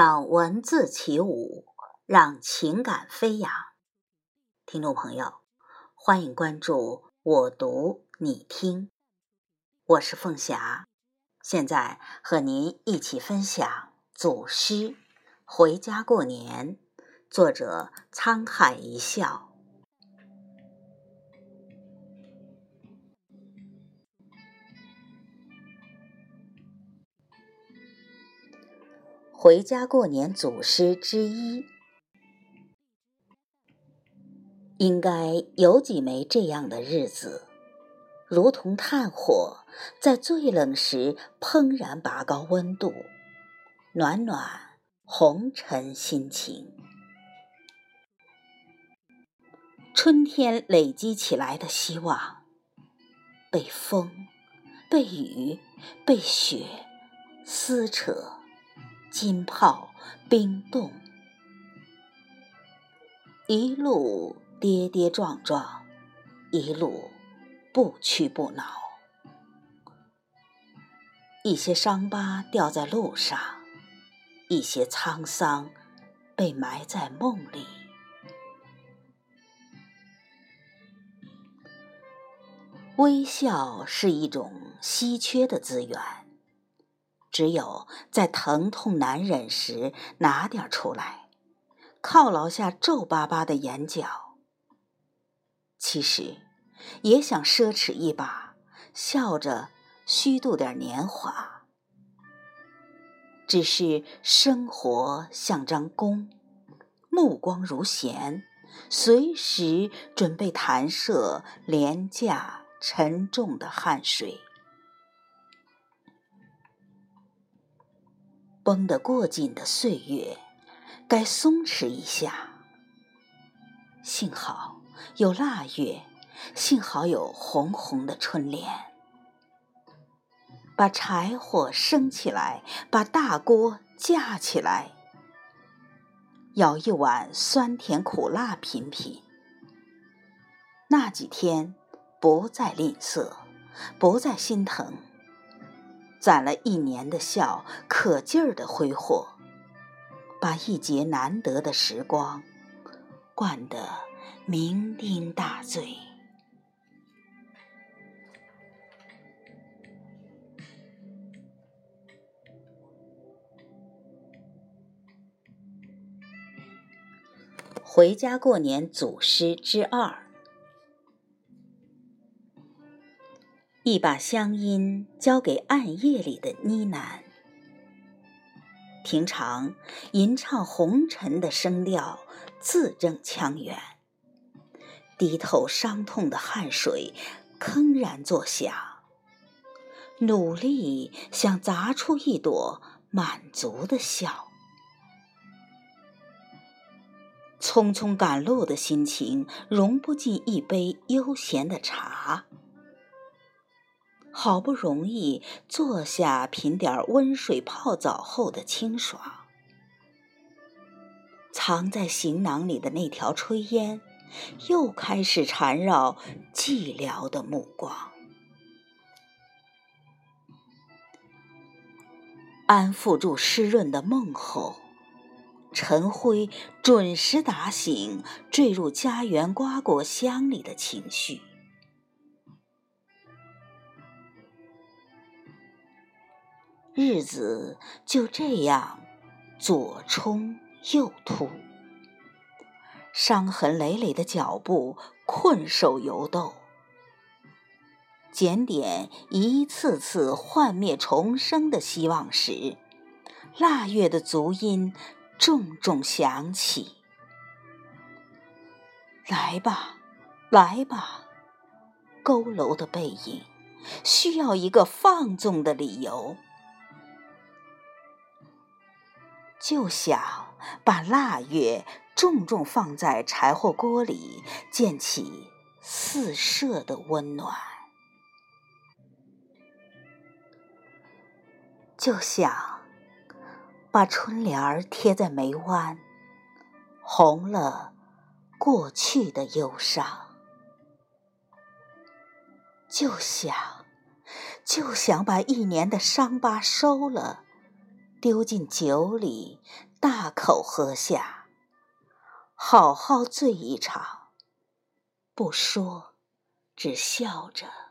让文字起舞，让情感飞扬。听众朋友，欢迎关注我读你听，我是凤霞，现在和您一起分享祖诗《回家过年》，作者沧海一笑。回家过年祖诗之一，应该有几枚这样的日子，如同炭火在最冷时怦然拔高温度，暖暖红尘心情。春天累积起来的希望，被风、被雨、被雪撕扯。金泡冰冻，一路跌跌撞撞，一路不屈不挠。一些伤疤掉在路上，一些沧桑被埋在梦里。微笑是一种稀缺的资源。只有在疼痛难忍时拿点出来，犒劳下皱巴巴的眼角。其实也想奢侈一把，笑着虚度点年华。只是生活像张弓，目光如弦，随时准备弹射廉价沉重的汗水。绷得过紧的岁月，该松弛一下。幸好有腊月，幸好有红红的春联。把柴火升起来，把大锅架起来，舀一碗酸甜苦辣品品。那几天，不再吝啬，不再心疼。攒了一年的笑，可劲儿的挥霍，把一节难得的时光灌得酩酊大醉。回家过年祖诗之二。一把乡音交给暗夜里的呢喃，平常吟唱红尘的声调字正腔圆，低头伤痛的汗水铿然作响，努力想砸出一朵满足的笑，匆匆赶路的心情融不进一杯悠闲的茶。好不容易坐下品点温水泡澡后的清爽，藏在行囊里的那条炊烟，又开始缠绕寂寥的目光。安抚住湿润的梦后，陈辉准时打醒坠入家园瓜果香里的情绪。日子就这样左冲右突，伤痕累累的脚步困兽犹斗，检点一次次幻灭重生的希望时，腊月的足音重重响起。来吧，来吧，佝偻的背影，需要一个放纵的理由。就想把腊月重重放在柴火锅里，溅起四射的温暖。就想把春联贴在眉弯，红了过去的忧伤。就想，就想把一年的伤疤收了。丢进酒里，大口喝下，好好醉一场。不说，只笑着。